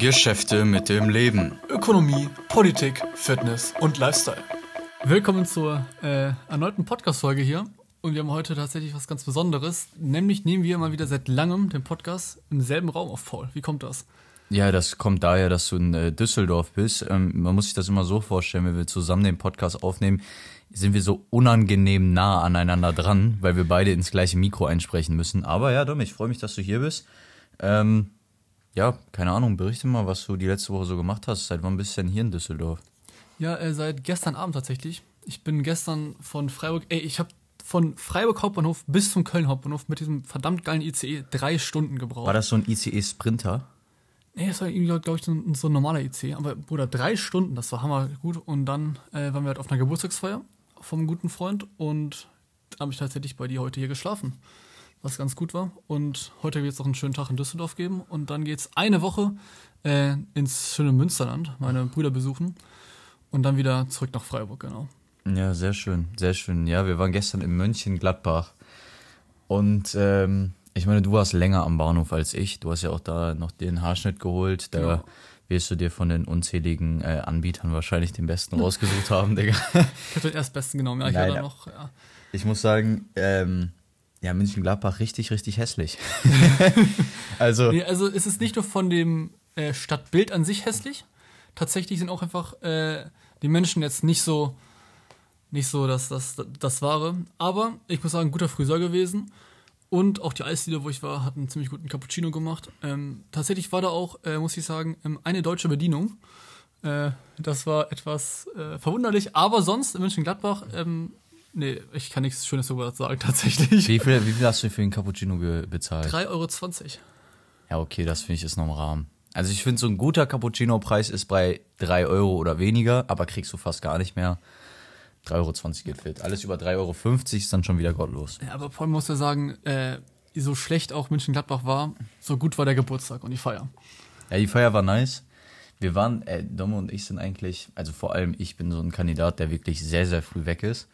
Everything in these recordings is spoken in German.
Geschäfte mit dem Leben. Ökonomie, Politik, Fitness und Lifestyle. Willkommen zur äh, erneuten Podcast-Folge hier. Und wir haben heute tatsächlich was ganz Besonderes. Nämlich nehmen wir mal wieder seit langem den Podcast im selben Raum auf, Paul. Wie kommt das? Ja, das kommt daher, dass du in äh, Düsseldorf bist. Ähm, man muss sich das immer so vorstellen, wenn wir zusammen den Podcast aufnehmen, sind wir so unangenehm nah aneinander dran, weil wir beide ins gleiche Mikro einsprechen müssen. Aber ja, Dom, ich freue mich, dass du hier bist. Ähm, ja, keine Ahnung, berichte mal, was du die letzte Woche so gemacht hast. Seit wann bist du denn hier in Düsseldorf? Ja, äh, seit gestern Abend tatsächlich. Ich bin gestern von Freiburg, ey, ich habe von Freiburg Hauptbahnhof bis zum Köln Hauptbahnhof mit diesem verdammt geilen ICE drei Stunden gebraucht. War das so ein ICE-Sprinter? Nee, das war irgendwie, glaube ich, so ein, so ein normaler IC. Aber Bruder, drei Stunden, das war hammer gut. Und dann äh, waren wir halt auf einer Geburtstagsfeier vom guten Freund und habe ich tatsächlich bei dir heute hier geschlafen. Was ganz gut war. Und heute wird es auch einen schönen Tag in Düsseldorf geben. Und dann geht es eine Woche äh, ins schöne Münsterland, meine Brüder besuchen. Und dann wieder zurück nach Freiburg, genau. Ja, sehr schön, sehr schön. Ja, wir waren gestern in Mönchengladbach. Und ähm, ich meine, du warst länger am Bahnhof als ich. Du hast ja auch da noch den Haarschnitt geholt. Da genau. wirst du dir von den unzähligen äh, Anbietern wahrscheinlich den besten rausgesucht haben, Digga. Ich habe den erstbesten genommen, ja. Ich, Nein, noch, ja. ich muss sagen, ähm, ja, München-Gladbach richtig, richtig hässlich. also, nee, also es ist nicht nur von dem äh, Stadtbild an sich hässlich. Tatsächlich sind auch einfach äh, die Menschen jetzt nicht so, nicht so das, das, das Wahre. Aber ich muss sagen, guter Friseur gewesen. Und auch die Eisdiele, wo ich war, hat einen ziemlich guten Cappuccino gemacht. Ähm, tatsächlich war da auch, äh, muss ich sagen, ähm, eine deutsche Bedienung. Äh, das war etwas äh, verwunderlich. Aber sonst in München-Gladbach ähm, Nee, ich kann nichts Schönes darüber sagen, tatsächlich. Wie viel, wie viel hast du für den Cappuccino bezahlt? 3,20 Euro. Ja, okay, das finde ich ist noch im Rahmen. Also ich finde, so ein guter Cappuccino-Preis ist bei 3 Euro oder weniger, aber kriegst du fast gar nicht mehr. 3,20 Euro geht fit. Alles über 3,50 Euro ist dann schon wieder gottlos. Ja, aber vor allem muss ja sagen, äh, so schlecht auch München-Gladbach war, so gut war der Geburtstag und die Feier. Ja, die Feier war nice. Wir waren, äh, Domme und ich sind eigentlich, also vor allem ich bin so ein Kandidat, der wirklich sehr, sehr früh weg ist.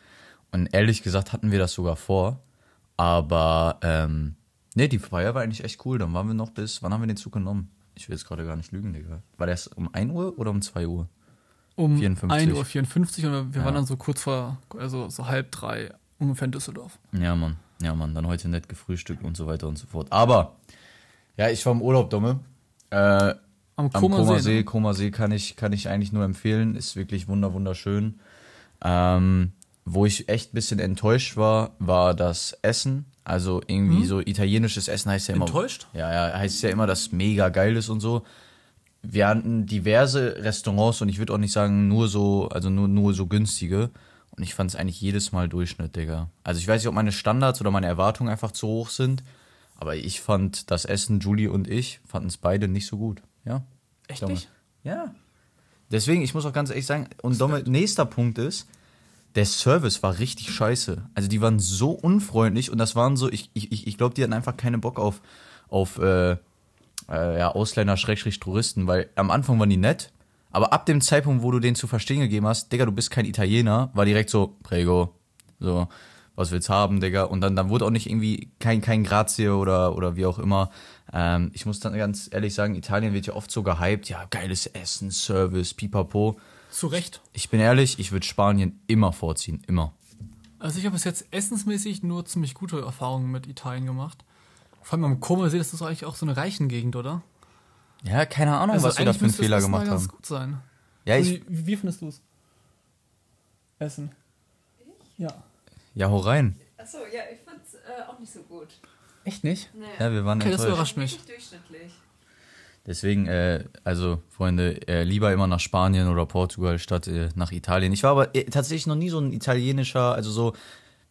Und ehrlich gesagt hatten wir das sogar vor. Aber ähm, nee, die Feier war eigentlich echt cool. Dann waren wir noch bis, wann haben wir den Zug genommen? Ich will jetzt gerade gar nicht lügen, Digga. War das um 1 Uhr oder um 2 Uhr? Um 54. 1 Uhr 54 und wir ja. waren dann so kurz vor, also so halb drei ungefähr in Düsseldorf. Ja, Mann. Ja, Mann. Dann heute nett gefrühstückt und so weiter und so fort. Aber, ja, ich war im Urlaub, Dumme. Äh, am Koma, Koma See. Ne? Koma See kann ich, kann ich eigentlich nur empfehlen. Ist wirklich wunder, wunderschön. Ähm, wo ich echt ein bisschen enttäuscht war, war das Essen. Also irgendwie mhm. so italienisches Essen heißt ja immer. Enttäuscht? Ja, ja, heißt ja immer, dass mega geil ist und so. Wir hatten diverse Restaurants und ich würde auch nicht sagen, nur so, also nur, nur so günstige. Und ich fand es eigentlich jedes Mal Durchschnitt, Digga. Also ich weiß nicht, ob meine Standards oder meine Erwartungen einfach zu hoch sind. Aber ich fand das Essen, Julie und ich, fanden es beide nicht so gut. Ja. Echt Domme. nicht? Ja. Deswegen, ich muss auch ganz ehrlich sagen, und Domme, nächster Punkt ist, der Service war richtig scheiße. Also die waren so unfreundlich und das waren so, ich, ich, ich glaube, die hatten einfach keinen Bock auf, auf äh, äh, ja, Ausländer, Schrägstrich, Touristen, weil am Anfang waren die nett, aber ab dem Zeitpunkt, wo du denen zu verstehen gegeben hast, Digga, du bist kein Italiener, war direkt so, Prego, so, was willst haben, Digga? Und dann, dann wurde auch nicht irgendwie kein, kein Grazie oder, oder wie auch immer. Ähm, ich muss dann ganz ehrlich sagen, Italien wird ja oft so gehypt, ja, geiles Essen, Service, pipapo. Zu Recht. Ich bin ehrlich, ich würde Spanien immer vorziehen, immer. Also ich habe bis jetzt essensmäßig nur ziemlich gute Erfahrungen mit Italien gemacht. Vor allem am Comersee, das ist eigentlich auch so eine Reichengegend, oder? Ja, keine Ahnung, also was wir da für einen Fehler gemacht haben. ganz gut sein. Ja, ich, wie, wie findest du es? Essen. Ich? Ja. Ja, hau rein. Achso, ja, ich fand's äh, auch nicht so gut. Echt nicht? Nee. Ja, wir waren okay, das überrascht mich. Durchschnittlich. Deswegen, äh, also Freunde, äh, lieber immer nach Spanien oder Portugal statt äh, nach Italien. Ich war aber äh, tatsächlich noch nie so ein italienischer, also so,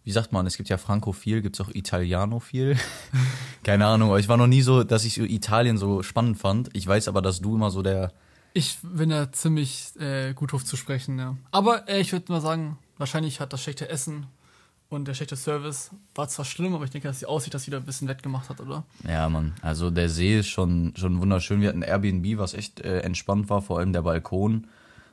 wie sagt man, es gibt ja Francophil, gibt es auch Italianophil. Keine Ahnung, aber ich war noch nie so, dass ich Italien so spannend fand. Ich weiß aber, dass du immer so der. Ich bin da ziemlich äh, gut drauf zu sprechen, ja. Aber äh, ich würde mal sagen, wahrscheinlich hat das schlechte Essen und der schlechte Service war zwar schlimm, aber ich denke, dass die Aussicht das wieder ein bisschen wettgemacht hat, oder? Ja, Mann. Also der See ist schon, schon wunderschön. Wir hatten Airbnb, was echt äh, entspannt war, vor allem der Balkon.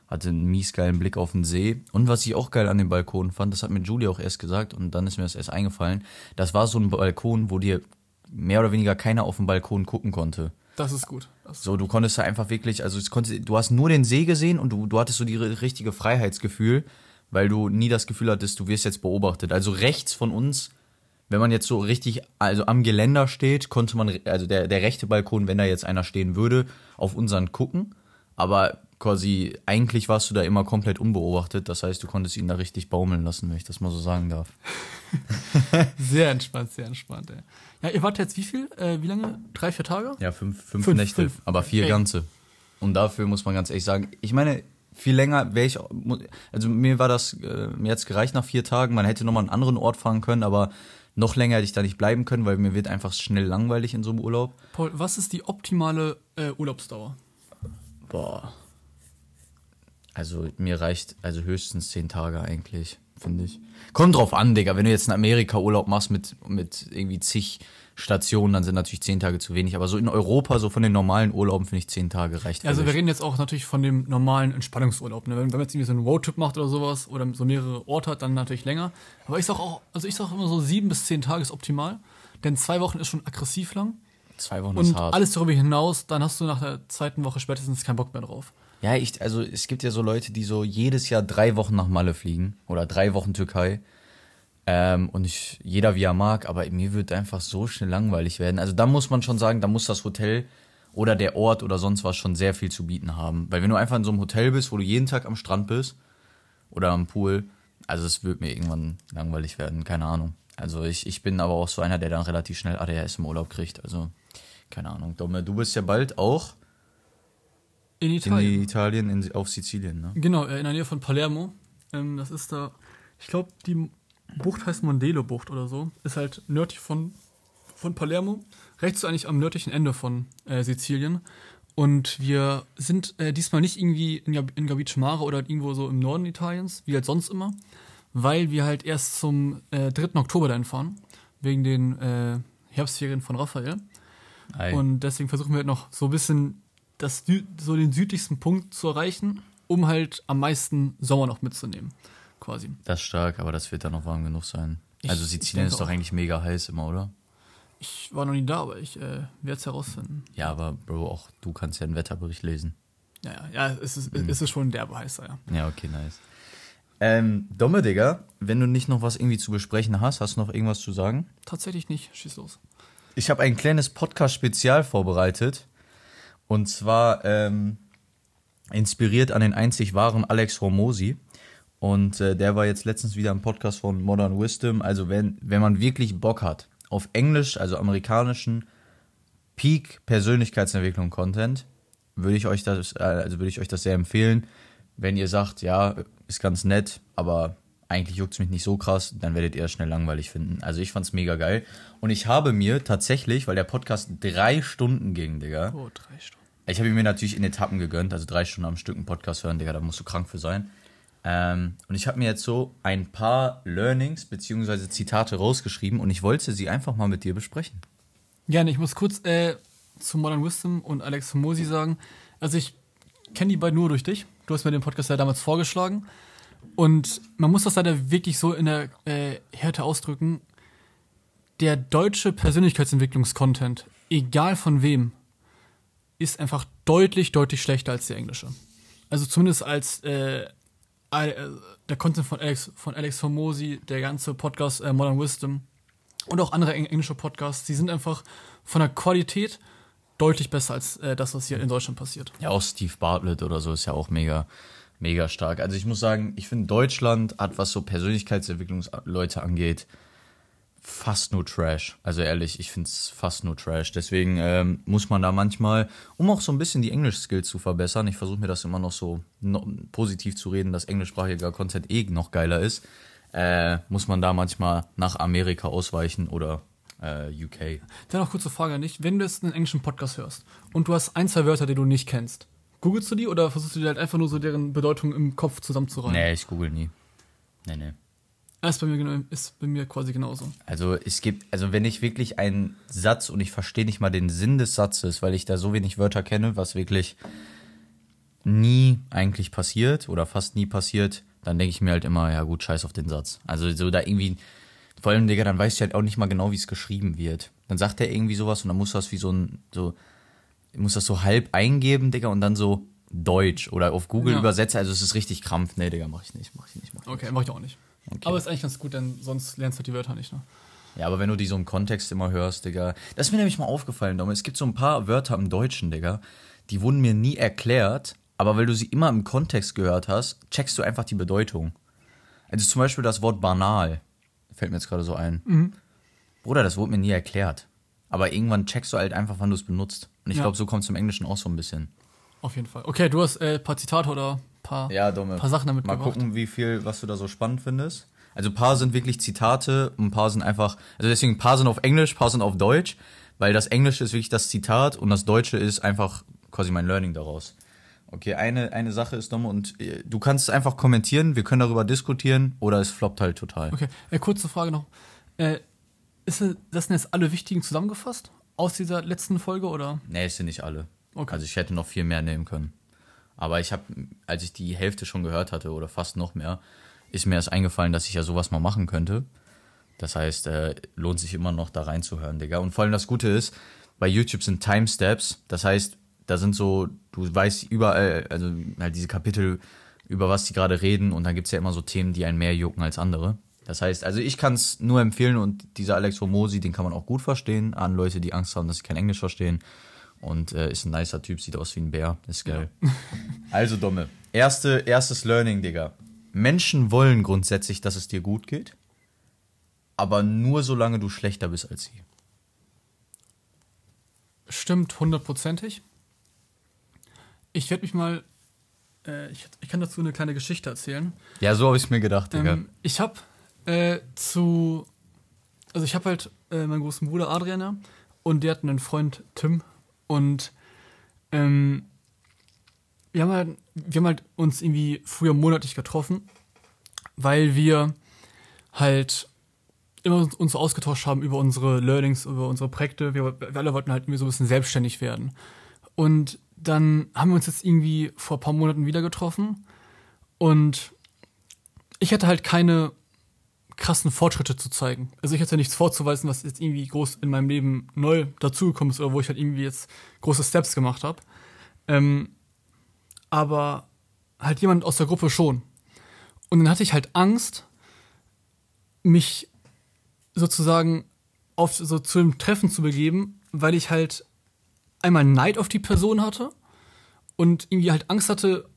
Hatte einen mies geilen Blick auf den See. Und was ich auch geil an dem Balkon fand, das hat mir Julie auch erst gesagt und dann ist mir das erst eingefallen. Das war so ein Balkon, wo dir mehr oder weniger keiner auf den Balkon gucken konnte. Das ist gut. Das ist so, du konntest da einfach wirklich, also konnte, du hast nur den See gesehen und du, du hattest so die richtige Freiheitsgefühl, weil du nie das Gefühl hattest, du wirst jetzt beobachtet. Also rechts von uns, wenn man jetzt so richtig, also am Geländer steht, konnte man, also der, der rechte Balkon, wenn da jetzt einer stehen würde, auf unseren gucken. Aber quasi, eigentlich warst du da immer komplett unbeobachtet. Das heißt, du konntest ihn da richtig baumeln lassen, wenn ich das mal so sagen darf. sehr entspannt, sehr entspannt, ey. Ja, ihr wart jetzt wie viel? Äh, wie lange? Drei, vier Tage? Ja, fünf, fünf, fünf Nächte, fünf. aber vier ey. ganze. Und dafür muss man ganz ehrlich sagen, ich meine, viel länger wäre ich, also mir war das, äh, mir jetzt gereicht nach vier Tagen, man hätte nochmal einen anderen Ort fahren können, aber noch länger hätte ich da nicht bleiben können, weil mir wird einfach schnell langweilig in so einem Urlaub. Paul, was ist die optimale äh, Urlaubsdauer? Boah. Also mir reicht also höchstens zehn Tage eigentlich, finde ich. Kommt drauf an, Digga. Wenn du jetzt in Amerika Urlaub machst mit, mit irgendwie zig Stationen, dann sind natürlich zehn Tage zu wenig. Aber so in Europa, so von den normalen Urlauben, finde ich zehn Tage reicht. Also wir reden jetzt auch natürlich von dem normalen Entspannungsurlaub. Ne? Wenn, wenn man jetzt irgendwie so einen Roadtrip macht oder sowas oder so mehrere Orte hat, dann natürlich länger. Aber ich sag auch, also ich sag immer so sieben bis zehn Tage ist optimal. Denn zwei Wochen ist schon aggressiv lang. Zwei Wochen und ist hart. alles darüber hinaus, dann hast du nach der zweiten Woche spätestens keinen Bock mehr drauf. Ja, ich, also es gibt ja so Leute, die so jedes Jahr drei Wochen nach Malle fliegen oder drei Wochen Türkei. Ähm, und ich, jeder wie er mag, aber mir wird einfach so schnell langweilig werden. Also da muss man schon sagen, da muss das Hotel oder der Ort oder sonst was schon sehr viel zu bieten haben. Weil wenn du einfach in so einem Hotel bist, wo du jeden Tag am Strand bist oder am Pool, also es wird mir irgendwann langweilig werden, keine Ahnung. Also ich, ich bin aber auch so einer, der dann relativ schnell ADHS im Urlaub kriegt. Also keine Ahnung. Domme, du bist ja bald auch in Italien. In Italien, in, auf Sizilien, ne? Genau, in der Nähe von Palermo. Ähm, das ist da, ich glaube, die Bucht heißt Mondelo-Bucht oder so. Ist halt nördlich von, von Palermo. Rechts eigentlich am nördlichen Ende von äh, Sizilien. Und wir sind äh, diesmal nicht irgendwie in, in Gabice Mare oder irgendwo so im Norden Italiens, wie halt sonst immer, weil wir halt erst zum äh, 3. Oktober dahin fahren, wegen den äh, Herbstferien von Raphael. Ei. Und deswegen versuchen wir halt noch so ein bisschen das, so den südlichsten Punkt zu erreichen, um halt am meisten Sommer noch mitzunehmen quasi. Das ist stark, aber das wird dann noch warm genug sein. Ich, also Sizilien ist doch auch. eigentlich mega heiß immer, oder? Ich war noch nie da, aber ich äh, werde es herausfinden. Ja, aber Bro, auch du kannst ja einen Wetterbericht lesen. Ja, ja, ja es ist, mhm. es ist schon derbe heißer, ja. Ja, okay, nice. Ähm, Domme, Digga, wenn du nicht noch was irgendwie zu besprechen hast, hast du noch irgendwas zu sagen? Tatsächlich nicht. Schieß los. Ich habe ein kleines Podcast-Spezial vorbereitet. Und zwar ähm, inspiriert an den einzig wahren Alex Hormosi. Und äh, der war jetzt letztens wieder im Podcast von Modern Wisdom. Also wenn, wenn man wirklich Bock hat auf Englisch, also amerikanischen Peak Persönlichkeitsentwicklung Content, würde ich euch das, äh, also würde ich euch das sehr empfehlen. Wenn ihr sagt, ja, ist ganz nett, aber eigentlich juckt es mich nicht so krass, dann werdet ihr es schnell langweilig finden. Also ich fand's mega geil. Und ich habe mir tatsächlich, weil der Podcast drei Stunden ging, Digga. Oh, drei Stunden. Ich habe mir natürlich in Etappen gegönnt, also drei Stunden am Stück einen Podcast hören, Digga, da musst du krank für sein. Ähm, und ich habe mir jetzt so ein paar Learnings bzw. Zitate rausgeschrieben und ich wollte sie einfach mal mit dir besprechen. Gerne, ich muss kurz äh, zu Modern Wisdom und Alex Mosi sagen. Also ich kenne die beiden nur durch dich. Du hast mir den Podcast ja damals vorgeschlagen. Und man muss das leider wirklich so in der äh, Härte ausdrücken. Der deutsche Persönlichkeitsentwicklungskontent, egal von wem, ist einfach deutlich, deutlich schlechter als der englische. Also zumindest als äh, äh, der Content von Alex, von Alex Formosi, der ganze Podcast äh, Modern Wisdom und auch andere englische Podcasts, die sind einfach von der Qualität deutlich besser als äh, das, was hier in Deutschland passiert. Ja, auch Steve Bartlett oder so ist ja auch mega, mega stark. Also ich muss sagen, ich finde Deutschland hat, was so Persönlichkeitsentwicklungsleute angeht, fast nur Trash. Also ehrlich, ich finde es fast nur Trash. Deswegen ähm, muss man da manchmal, um auch so ein bisschen die Englisch-Skills zu verbessern, ich versuche mir das immer noch so no positiv zu reden, dass englischsprachiger Content eh noch geiler ist, äh, muss man da manchmal nach Amerika ausweichen oder äh, UK. Dann noch kurze Frage an dich. Wenn du jetzt einen englischen Podcast hörst und du hast ein, zwei Wörter, die du nicht kennst, googelst du die oder versuchst du dir halt einfach nur so deren Bedeutung im Kopf zusammenzureihen? Nee, ich google nie. Nee, nee. Ist bei, mir, ist bei mir quasi genauso. Also es gibt, also wenn ich wirklich einen Satz und ich verstehe nicht mal den Sinn des Satzes, weil ich da so wenig Wörter kenne, was wirklich nie eigentlich passiert oder fast nie passiert, dann denke ich mir halt immer, ja gut, scheiß auf den Satz. Also so da irgendwie, vor allem, Digga, dann weißt du halt auch nicht mal genau, wie es geschrieben wird. Dann sagt er irgendwie sowas und dann muss das wie so ein, so, ich muss das so halb eingeben, Digga, und dann so Deutsch oder auf Google Ja. übersetze. Also es ist richtig Krampf. Nee, Digga, mach ich nicht, mach ich nicht. Mach ich Okay, mach ich auch nicht. Okay. Aber ist eigentlich ganz gut, denn sonst lernst du halt die Wörter nicht, ne? Ja, aber wenn du die so im Kontext immer hörst, Digga. Das ist mir nämlich mal aufgefallen, Dom. Es gibt so ein paar Wörter im Deutschen, Digga, die wurden mir nie erklärt, aber weil du sie immer im Kontext gehört hast, checkst du einfach die Bedeutung. Also zum Beispiel das Wort banal. Fällt mir jetzt gerade so ein. Bruder, das wurde mir nie erklärt. Aber irgendwann checkst du halt einfach, wann du es benutzt. Und ich Ja. glaube, so kommt es im Englischen auch so ein bisschen. Auf jeden Fall. Okay, du hast äh, ein paar Zitate oder ein paar, Ja, Dumme. paar Sachen damit Mal gebracht. gucken, wie viel, was du da so spannend findest. Also ein paar sind wirklich Zitate, ein paar sind einfach, also deswegen ein paar sind auf Englisch, ein paar sind auf Deutsch, weil das Englische ist wirklich das Zitat und das Deutsche ist einfach quasi mein Learning daraus. Okay, eine, eine Sache ist dumm und äh, du kannst es einfach kommentieren, wir können darüber diskutieren oder es floppt halt total. Okay, äh, kurze Frage noch. Äh, ist es- das sind jetzt alle wichtigen zusammengefasst aus dieser letzten Folge oder? Nee, es sind nicht alle. Okay. Also ich hätte noch viel mehr nehmen können. Aber ich habe, als ich die Hälfte schon gehört hatte oder fast noch mehr, ist mir erst eingefallen, dass ich ja sowas mal machen könnte. Das heißt, äh, lohnt sich immer noch da reinzuhören, Digga. Und vor allem das Gute ist, bei YouTube sind Timestamps. Das heißt, da sind so, du weißt überall, also halt diese Kapitel, über was die gerade reden. Und dann gibt's ja immer so Themen, die einen mehr jucken als andere. Das heißt, also ich kann es nur empfehlen und dieser Alex Homosi, den kann man auch gut verstehen an Leute, die Angst haben, dass sie kein Englisch verstehen. Und äh, ist ein nicer Typ, sieht aus wie ein Bär. Ist geil. also, Domme. Erste, erstes Learning, Digga. Menschen wollen grundsätzlich, dass es dir gut geht, aber nur solange du schlechter bist als sie. Stimmt hundertprozentig. Ich werde mich mal, äh, ich, ich kann dazu eine kleine Geschichte erzählen. Ja, so habe ich mir gedacht, Digga. Ähm, ich habe äh, zu, also ich habe halt äh, meinen großen Bruder Adrian ja, und der hat einen Freund Tim und ähm, wir haben halt, wir haben halt uns irgendwie früher monatlich getroffen, weil wir halt immer uns so ausgetauscht haben über unsere Learnings, über unsere Projekte. Wir, wir alle wollten halt irgendwie so ein bisschen selbstständig werden. Und dann haben wir uns jetzt irgendwie vor ein paar Monaten wieder getroffen und ich hatte halt keine krassen Fortschritte zu zeigen. Also ich hatte nichts vorzuweisen, was jetzt irgendwie groß in meinem Leben neu dazugekommen ist oder wo ich halt irgendwie jetzt große Steps gemacht habe. Ähm, aber halt jemand aus der Gruppe schon. Und dann hatte ich halt Angst, mich sozusagen auf so zu einem Treffen zu begeben, weil ich halt einmal Neid auf die Person hatte und irgendwie halt Angst hatte,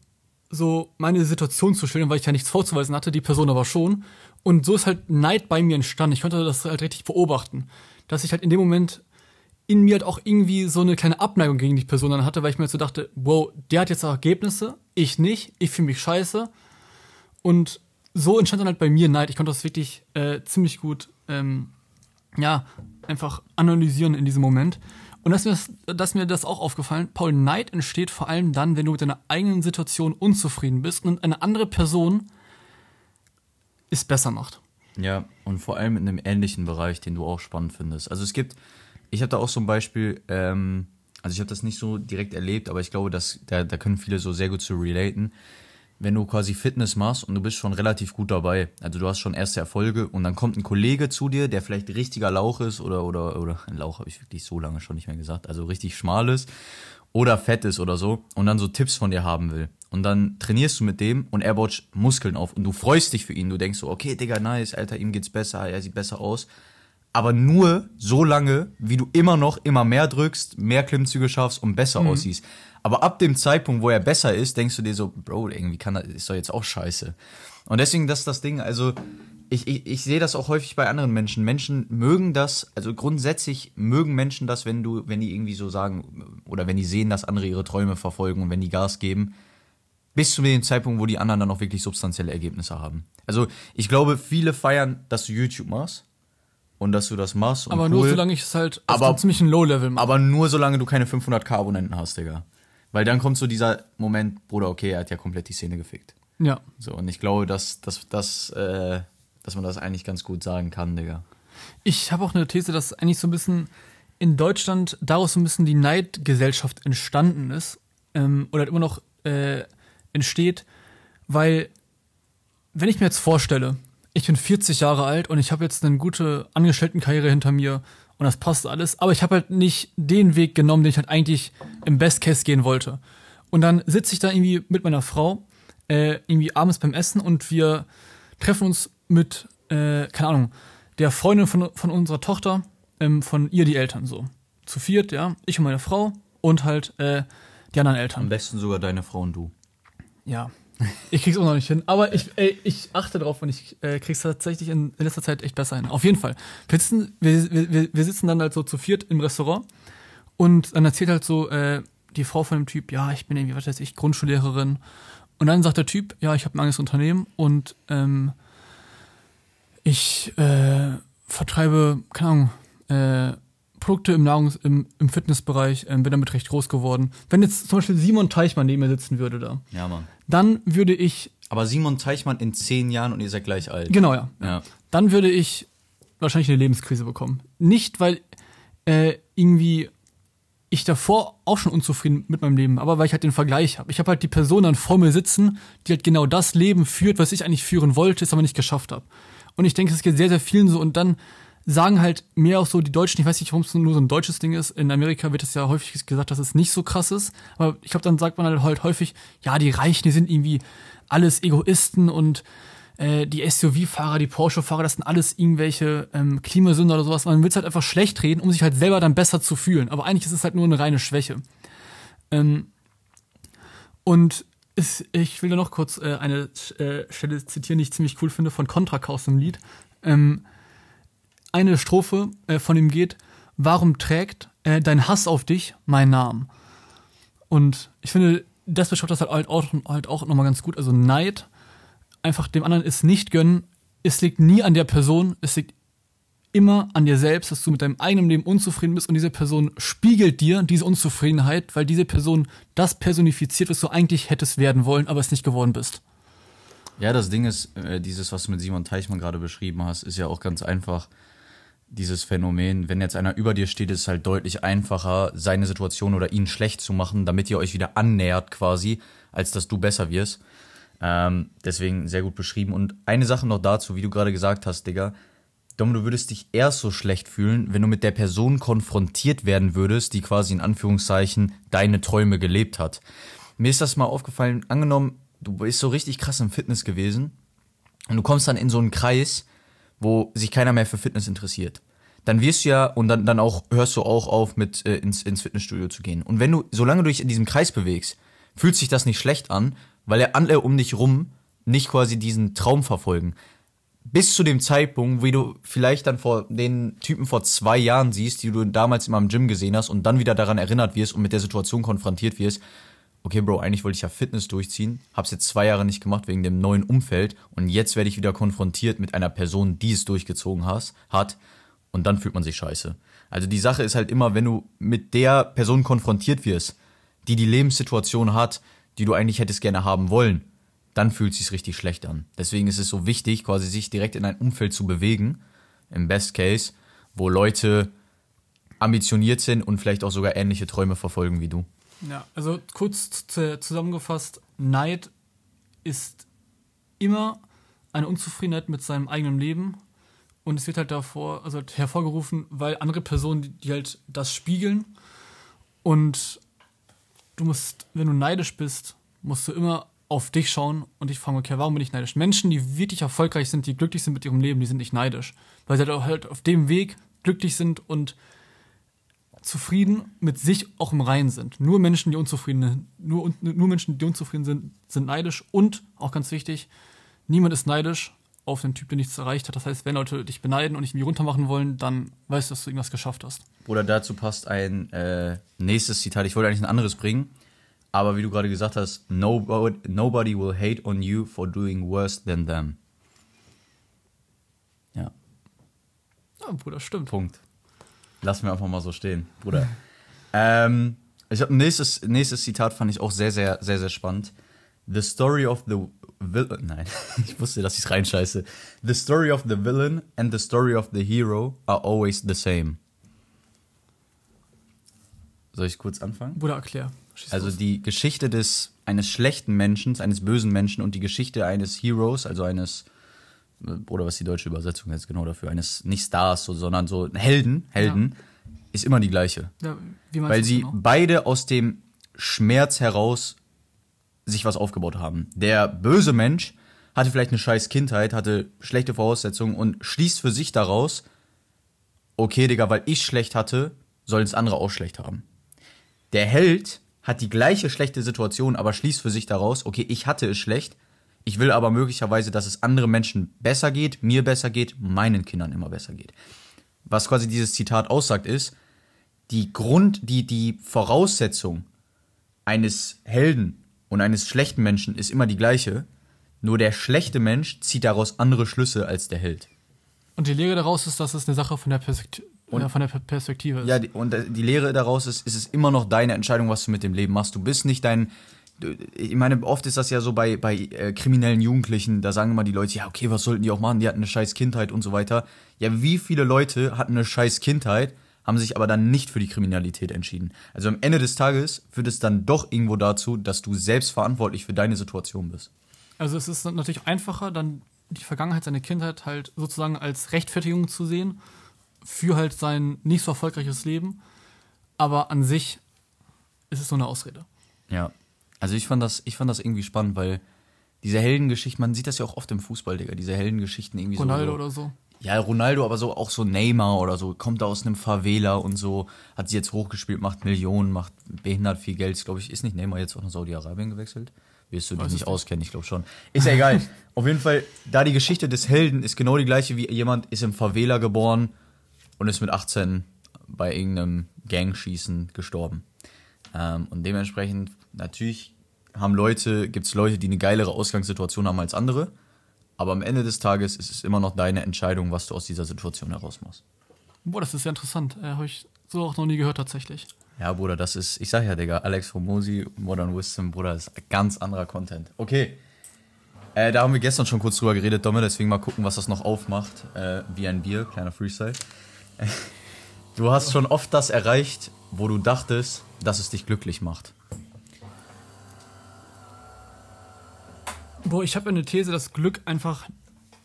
so meine Situation zu schildern, weil ich ja nichts vorzuweisen hatte, die Person aber schon. Und so ist halt Neid bei mir entstanden. Ich konnte das halt richtig beobachten, dass ich halt in dem Moment in mir halt auch irgendwie so eine kleine Abneigung gegen die Person dann hatte, weil ich mir so dachte, wow, der hat jetzt auch Ergebnisse, ich nicht, ich fühle mich scheiße. Und so entstand dann halt bei mir Neid. Ich konnte das wirklich äh, ziemlich gut, ähm, ja, einfach analysieren in diesem Moment. Und dass mir, das, dass mir das auch aufgefallen, Paul, Neid entsteht vor allem dann, wenn du mit deiner eigenen Situation unzufrieden bist und eine andere Person es besser macht. Ja, und vor allem in einem ähnlichen Bereich, den du auch spannend findest. Also es gibt, ich habe da auch so ein Beispiel, ähm, also ich habe das nicht so direkt erlebt, aber ich glaube, dass da, da können viele so sehr gut zu relaten. Wenn du quasi Fitness machst und du bist schon relativ gut dabei, also du hast schon erste Erfolge und dann kommt ein Kollege zu dir, der vielleicht richtiger Lauch ist oder oder oder ein Lauch habe ich wirklich so lange schon nicht mehr gesagt, also richtig schmal ist oder fett ist oder so und dann so Tipps von dir haben will. Und dann trainierst du mit dem und er baut Muskeln auf und du freust dich für ihn. Du denkst so, okay, Digga, nice, Alter, ihm geht's besser, er sieht besser aus. Aber nur so lange, wie du immer noch immer mehr drückst, mehr Klimmzüge schaffst und besser aussiehst. Aber ab dem Zeitpunkt, wo er besser ist, denkst du dir so, Bro, irgendwie kann das, ist doch jetzt auch scheiße. Und deswegen, das ist das Ding, also ich, ich, ich sehe das auch häufig bei anderen Menschen. Menschen mögen das, also grundsätzlich mögen Menschen das, wenn du, wenn die irgendwie so sagen, oder wenn die sehen, dass andere ihre Träume verfolgen und wenn die Gas geben, bis zu dem Zeitpunkt, wo die anderen dann auch wirklich substanzielle Ergebnisse haben. Also ich glaube, viele feiern, dass du YouTube machst und dass du das machst. Und Aber cool, nur solange ich es halt Aber- einem ziemlichen Low-Level mache. aber nur solange du keine 500k Abonnenten hast, Digga. Weil dann kommt so dieser Moment, Bruder, okay, er hat ja komplett die Szene gefickt. Ja. So, und ich glaube, dass, dass, dass, äh, dass man das eigentlich ganz gut sagen kann, Digga. Ich habe auch eine These, dass eigentlich so ein bisschen in Deutschland daraus so ein bisschen die Neidgesellschaft entstanden ist ähm, oder immer noch äh, entsteht, weil wenn ich mir jetzt vorstelle, ich bin 40 Jahre alt und ich habe jetzt eine gute Angestelltenkarriere hinter mir und das passt alles. Aber ich habe halt nicht den Weg genommen, den ich halt eigentlich im Best Case gehen wollte. Und dann sitze ich da irgendwie mit meiner Frau, äh, irgendwie abends beim Essen und wir treffen uns mit, äh, keine Ahnung, der Freundin von, von unserer Tochter, ähm, von ihr die Eltern so. Zu viert, ja. Ich und meine Frau und halt äh, die anderen Eltern. Am besten sogar deine Frau und du. Ja. Ich krieg's auch noch nicht hin. Aber ich, ey, ich achte drauf und ich äh, krieg's tatsächlich in, in letzter Zeit echt besser hin. Auf jeden Fall. Wir sitzen, wir, wir, wir sitzen dann halt so zu viert im Restaurant und dann erzählt halt so äh, die Frau von dem Typ, ja, ich bin irgendwie, was weiß ich, Grundschullehrerin. Und dann sagt der Typ, ja, ich habe ein eigenes Unternehmen und ähm, ich äh, vertreibe, keine Ahnung, äh, Produkte im Nahrungs-, im, im Fitnessbereich, ähm, bin damit recht groß geworden. Wenn jetzt zum Beispiel Simon Teichmann neben mir sitzen würde da, Ja, Mann. dann würde ich, Aber Simon Teichmann in zehn Jahren und ihr seid gleich alt. genau ja, Ja. dann würde ich wahrscheinlich eine Lebenskrise bekommen. Nicht, weil äh, irgendwie ich davor auch schon unzufrieden mit meinem Leben, aber weil ich halt den Vergleich habe. Ich habe halt die Person dann vor mir sitzen, die halt genau das Leben führt, was ich eigentlich führen wollte, es aber nicht geschafft habe. Und ich denke, es geht sehr, sehr vielen so. Und dann sagen halt mehr auch so die Deutschen, ich weiß nicht, warum es nur so ein deutsches Ding ist. In Amerika wird es ja häufig gesagt, dass es nicht so krass ist. Aber ich glaube, dann sagt man halt, halt häufig, ja, die Reichen, die sind irgendwie alles Egoisten und äh, die SUV-Fahrer, die Porsche-Fahrer, das sind alles irgendwelche ähm, Klimasünder oder sowas. Man will es halt einfach schlecht reden, um sich halt selber dann besser zu fühlen. Aber eigentlich ist es halt nur eine reine Schwäche. Ähm, und es, ich will da noch kurz äh, eine äh, Stelle zitieren, die ich ziemlich cool finde, von Contra aus dem Lied. Ähm, eine Strophe äh, von ihm geht, warum trägt äh, dein Hass auf dich meinen Namen? Und ich finde, das beschreibt das halt auch, halt auch nochmal ganz gut. Also Neid, einfach dem anderen es nicht gönnen, es liegt nie an der Person, es liegt immer an dir selbst, dass du mit deinem eigenen Leben unzufrieden bist und diese Person spiegelt dir diese Unzufriedenheit, weil diese Person das personifiziert, was du eigentlich hättest werden wollen, aber es nicht geworden bist. Ja, das Ding ist, äh, dieses, was du mit Simon Teichmann gerade beschrieben hast, ist ja auch ganz einfach dieses Phänomen. Wenn jetzt einer über dir steht, ist es halt deutlich einfacher, seine Situation oder ihn schlecht zu machen, damit ihr euch wieder annähert quasi, als dass du besser wirst. Ähm, deswegen sehr gut beschrieben. Und eine Sache noch dazu, wie du gerade gesagt hast, Digga. Dom, du würdest dich erst so schlecht fühlen, wenn du mit der Person konfrontiert werden würdest, die quasi in Anführungszeichen deine Träume gelebt hat. Mir ist das mal aufgefallen, angenommen, du bist so richtig krass im Fitness gewesen und du kommst dann in so einen Kreis, wo sich keiner mehr für Fitness interessiert. Dann wirst du ja, und dann, dann auch hörst du auch auf, mit äh, ins, ins Fitnessstudio zu gehen. Und wenn du, solange du dich in diesem Kreis bewegst, fühlt sich das nicht schlecht an, weil ja alle um dich rum nicht quasi diesen Traum verfolgen. Bis zu dem Zeitpunkt, wie du vielleicht dann vor den Typen vor zwei Jahren siehst, die du damals immer im Gym gesehen hast und dann wieder daran erinnert wirst und mit der Situation konfrontiert wirst, okay, Bro, eigentlich wollte ich ja Fitness durchziehen, hab's jetzt zwei Jahre nicht gemacht wegen dem neuen Umfeld und jetzt werde ich wieder konfrontiert mit einer Person, die es durchgezogen has, hat und dann fühlt man sich scheiße. Also die Sache ist halt immer, wenn du mit der Person konfrontiert wirst, die die Lebenssituation hat, die du eigentlich hättest gerne haben wollen, dann fühlt sich richtig schlecht an. Deswegen ist es so wichtig, quasi sich direkt in ein Umfeld zu bewegen, im Best Case, wo Leute ambitioniert sind und vielleicht auch sogar ähnliche Träume verfolgen wie du. Ja, also kurz zusammengefasst, Neid ist immer eine Unzufriedenheit mit seinem eigenen Leben und es wird halt davor, also halt hervorgerufen, weil andere Personen, die, die halt das spiegeln und du musst, wenn du neidisch bist, musst du immer auf dich schauen und dich fragen, okay, warum bin ich neidisch? Menschen, die wirklich erfolgreich sind, die glücklich sind mit ihrem Leben, die sind nicht neidisch, weil sie halt, halt auf dem Weg glücklich sind und zufrieden mit sich auch im Reinen sind. Nur Menschen, die unzufrieden nur, nur Menschen, die unzufrieden sind, sind neidisch und auch ganz wichtig, niemand ist neidisch auf den Typ, der nichts erreicht hat. Das heißt, wenn Leute dich beneiden und dich irgendwie runtermachen wollen, dann weißt du, dass du irgendwas geschafft hast. Oder dazu passt ein äh, nächstes Zitat. Ich wollte eigentlich ein anderes bringen, aber wie du gerade gesagt hast, nobody, nobody will hate on you for doing worse than them. Ja. Ja, Bruder, stimmt. Punkt. Lassen wir einfach mal so stehen, Bruder. ähm, ich habe ein nächstes, nächstes Zitat, fand ich auch sehr, sehr, sehr, sehr spannend. The story of the villain. Nein, ich wusste, dass ich es reinscheiße. The story of the villain and the story of the hero are always the same. Soll ich kurz anfangen? Bruder, erklär. Schieß also los. die Geschichte des eines schlechten Menschen, eines bösen Menschen und die Geschichte eines Heroes, also eines oder was die deutsche Übersetzung jetzt genau dafür, eines nicht Stars, so, sondern so Helden, Helden, ja. ist immer die gleiche. Ja, Weil sie genau? beide aus dem Schmerz heraus sich was aufgebaut haben. Der böse Mensch hatte vielleicht eine scheiß Kindheit, hatte schlechte Voraussetzungen und schließt für sich daraus, okay, Digga, weil ich schlecht hatte, sollen es andere auch schlecht haben. Der Held hat die gleiche schlechte Situation, aber schließt für sich daraus, okay, ich hatte es schlecht, ich will aber möglicherweise, dass es anderen Menschen besser geht, mir besser geht, meinen Kindern immer besser geht. Was quasi dieses Zitat aussagt, ist, die Grund, die, die Voraussetzung eines Helden und eines schlechten Menschen ist immer die gleiche, nur der schlechte Mensch zieht daraus andere Schlüsse als der Held. Und die Lehre daraus ist, dass es eine Sache von der, Perspekt und, ja, von der Perspektive ist. Ja, die, und die Lehre daraus ist, ist es immer noch deine Entscheidung, was du mit dem Leben machst. Du bist nicht dein, ich meine, oft ist das ja so bei, bei äh, kriminellen Jugendlichen, da sagen immer die Leute, ja, okay, was sollten die auch machen? Die hatten eine scheiß Kindheit und so weiter. Ja, wie viele Leute hatten eine scheiß Kindheit, haben sich aber dann nicht für die Kriminalität entschieden? Also am Ende des Tages führt es dann doch irgendwo dazu, dass du selbst verantwortlich für deine Situation bist. Also es ist natürlich einfacher, dann die Vergangenheit, seine Kindheit halt sozusagen als Rechtfertigung zu sehen für halt sein nicht so erfolgreiches Leben. Aber an sich ist es so eine Ausrede. Ja, also ich fand das, ich fand das irgendwie spannend, weil diese Heldengeschichten, man sieht das ja auch oft im Fußball, Digga, diese Heldengeschichten irgendwie Ronaldo so. Ronaldo oder so. Ja, Ronaldo, aber so auch so Neymar oder so, kommt da aus einem Favela und so, hat sie jetzt hochgespielt, macht Millionen, macht behindert viel Geld. Glaube ich, ist nicht Neymar jetzt auch nach Saudi-Arabien gewechselt? Wirst du dich nicht auskennen, ich glaube schon. Ist ja egal. Auf jeden Fall, da die Geschichte des Helden ist genau die gleiche wie jemand ist im Favela geboren und ist mit 18 bei irgendeinem Gangschießen gestorben. Ähm, und dementsprechend, natürlich haben Leute, gibt es Leute, die eine geilere Ausgangssituation haben als andere. Aber am Ende des Tages ist es immer noch deine Entscheidung, was du aus dieser Situation heraus machst. Boah, das ist ja interessant. Äh, Habe ich so auch noch nie gehört tatsächlich. Ja, Bruder, das ist, ich sag ja, Digga, Alex Formosi, Modern Wisdom, Bruder, ist ganz anderer Content. Okay. Äh, da haben wir gestern schon kurz drüber geredet, Domme, deswegen mal gucken, was das noch aufmacht. Äh, wie ein Bier, kleiner Freestyle. Du hast schon oft das erreicht, wo du dachtest, dass es dich glücklich macht. Boah, ich habe eine These, dass Glück einfach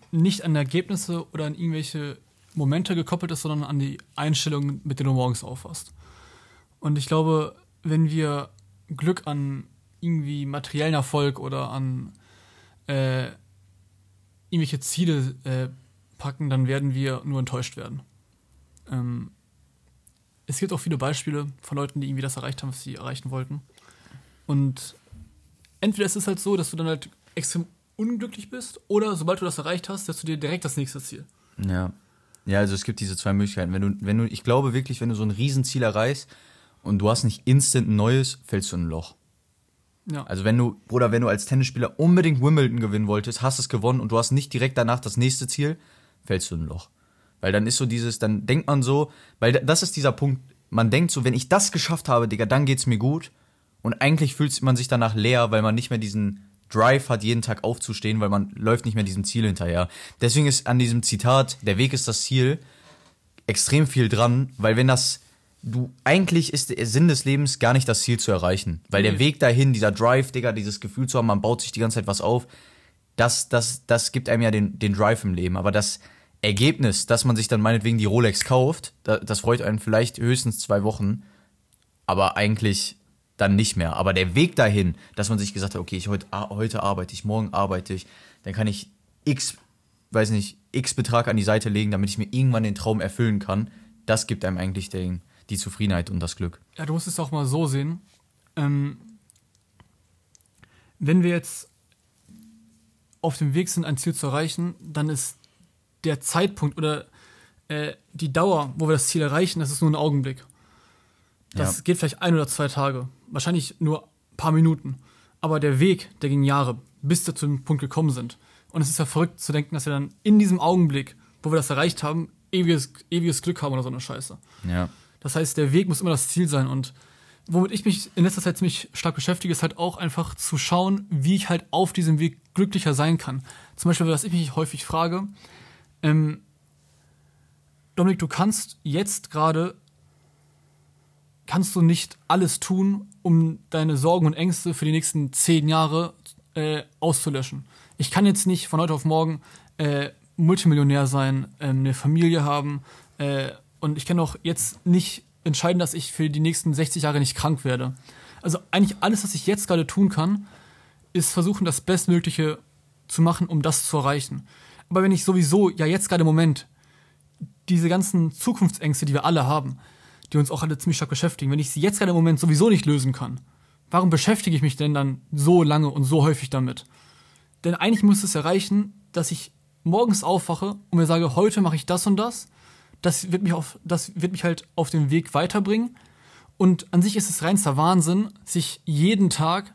nicht an Ergebnisse oder an irgendwelche Momente gekoppelt ist, sondern an die Einstellung, mit der du morgens aufwachst. Und ich glaube, wenn wir Glück an irgendwie materiellen Erfolg oder an äh, irgendwelche Ziele äh, packen, dann werden wir nur enttäuscht werden. Ähm, es gibt auch viele Beispiele von Leuten, die irgendwie das erreicht haben, was sie erreichen wollten. Und entweder ist es halt so, dass du dann halt extrem unglücklich bist, oder sobald du das erreicht hast, setzt du dir direkt das nächste Ziel. Ja. Ja, also es gibt diese zwei Möglichkeiten. Wenn du, wenn du, ich glaube wirklich, wenn du so ein Riesenziel erreichst und du hast nicht instant ein neues, fällst du in ein Loch. Ja. Also wenn du, oder wenn du als Tennisspieler unbedingt Wimbledon gewinnen wolltest, hast es gewonnen und du hast nicht direkt danach das nächste Ziel, fällst du in ein Loch. Weil dann ist so dieses, dann denkt man so, weil das ist dieser Punkt, man denkt so, wenn ich das geschafft habe, Digga, dann geht's mir gut. Und eigentlich fühlt man sich danach leer, weil man nicht mehr diesen Drive hat, jeden Tag aufzustehen, weil man läuft nicht mehr diesem Ziel hinterher. Deswegen ist an diesem Zitat, der Weg ist das Ziel, extrem viel dran, weil wenn das, du, eigentlich ist der Sinn des Lebens gar nicht das Ziel zu erreichen. Weil der Weg dahin, dieser Drive, Digga, dieses Gefühl zu haben, man baut sich die ganze Zeit was auf, das, das, das gibt einem ja den, den Drive im Leben. Aber das Ergebnis, dass man sich dann meinetwegen die Rolex kauft, das freut einen vielleicht höchstens zwei Wochen. Aber eigentlich dann nicht mehr. Aber der Weg dahin, dass man sich gesagt hat, okay, ich heute, heute arbeite ich, morgen arbeite ich, dann kann ich x, weiß nicht, x Betrag an die Seite legen, damit ich mir irgendwann den Traum erfüllen kann, das gibt einem eigentlich den, die Zufriedenheit und das Glück. Ja, du musst es auch mal so sehen. Ähm, wenn wir jetzt auf dem Weg sind, ein Ziel zu erreichen, dann ist der Zeitpunkt oder äh, die Dauer, wo wir das Ziel erreichen, das ist nur ein Augenblick. Das ja. geht vielleicht ein oder zwei Tage. Wahrscheinlich nur ein paar Minuten. Aber der Weg, der ging Jahre, bis wir zu dem Punkt gekommen sind. Und es ist ja verrückt zu denken, dass wir dann in diesem Augenblick, wo wir das erreicht haben, ewiges, ewiges Glück haben oder so eine Scheiße. Ja. Das heißt, der Weg muss immer das Ziel sein. Und womit ich mich in letzter Zeit ziemlich stark beschäftige, ist halt auch einfach zu schauen, wie ich halt auf diesem Weg glücklicher sein kann. Zum Beispiel, was ich mich häufig frage, ähm, Dominik, du kannst jetzt gerade kannst du nicht alles tun, um deine Sorgen und Ängste für die nächsten zehn Jahre äh, auszulöschen. Ich kann jetzt nicht von heute auf morgen äh, Multimillionär sein, ähm, eine Familie haben äh, und ich kann auch jetzt nicht entscheiden, dass ich für die nächsten 60 Jahre nicht krank werde. Also eigentlich alles, was ich jetzt gerade tun kann, ist versuchen, das Bestmögliche zu machen, um das zu erreichen. Aber wenn ich sowieso, ja jetzt gerade im Moment, diese ganzen Zukunftsängste, die wir alle haben, die uns auch alle ziemlich stark beschäftigen, wenn ich sie jetzt gerade im Moment sowieso nicht lösen kann, warum beschäftige ich mich denn dann so lange und so häufig damit? Denn eigentlich muss es erreichen, dass ich morgens aufwache und mir sage, heute mache ich das und das. Das wird mich auf, das wird mich halt auf dem Weg weiterbringen. Und an sich ist es reinster Wahnsinn, sich jeden Tag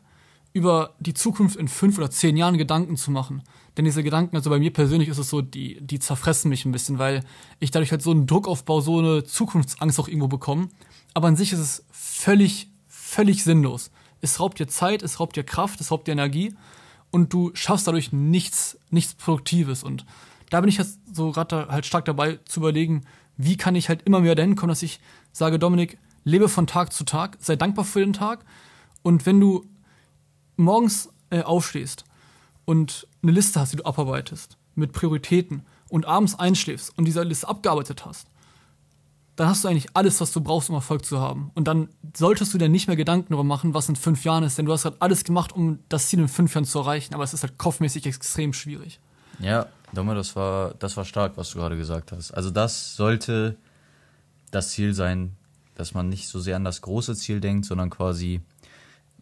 über die Zukunft in fünf oder zehn Jahren Gedanken zu machen. Denn diese Gedanken, also bei mir persönlich ist es so, die, die zerfressen mich ein bisschen, weil ich dadurch halt so einen Druckaufbau, so eine Zukunftsangst auch irgendwo bekomme. Aber an sich ist es völlig, völlig sinnlos. Es raubt dir Zeit, es raubt dir Kraft, es raubt dir Energie und du schaffst dadurch nichts, nichts Produktives. Und da bin ich jetzt so gerade halt stark dabei zu überlegen, wie kann ich halt immer mehr dahin kommen, dass ich sage, Dominik, lebe von Tag zu Tag, sei dankbar für den Tag. Und wenn du morgens äh, aufstehst und eine Liste hast, die du abarbeitest, mit Prioritäten und abends einschläfst und diese Liste abgearbeitet hast, dann hast du eigentlich alles, was du brauchst, um Erfolg zu haben. Und dann solltest du dir nicht mehr Gedanken darüber machen, was in fünf Jahren ist, denn du hast halt alles gemacht, um das Ziel in fünf Jahren zu erreichen, aber es ist halt kopfmäßig extrem schwierig. Ja, Domme, das war, das war stark, was du gerade gesagt hast. Also das sollte das Ziel sein, dass man nicht so sehr an das große Ziel denkt, sondern quasi,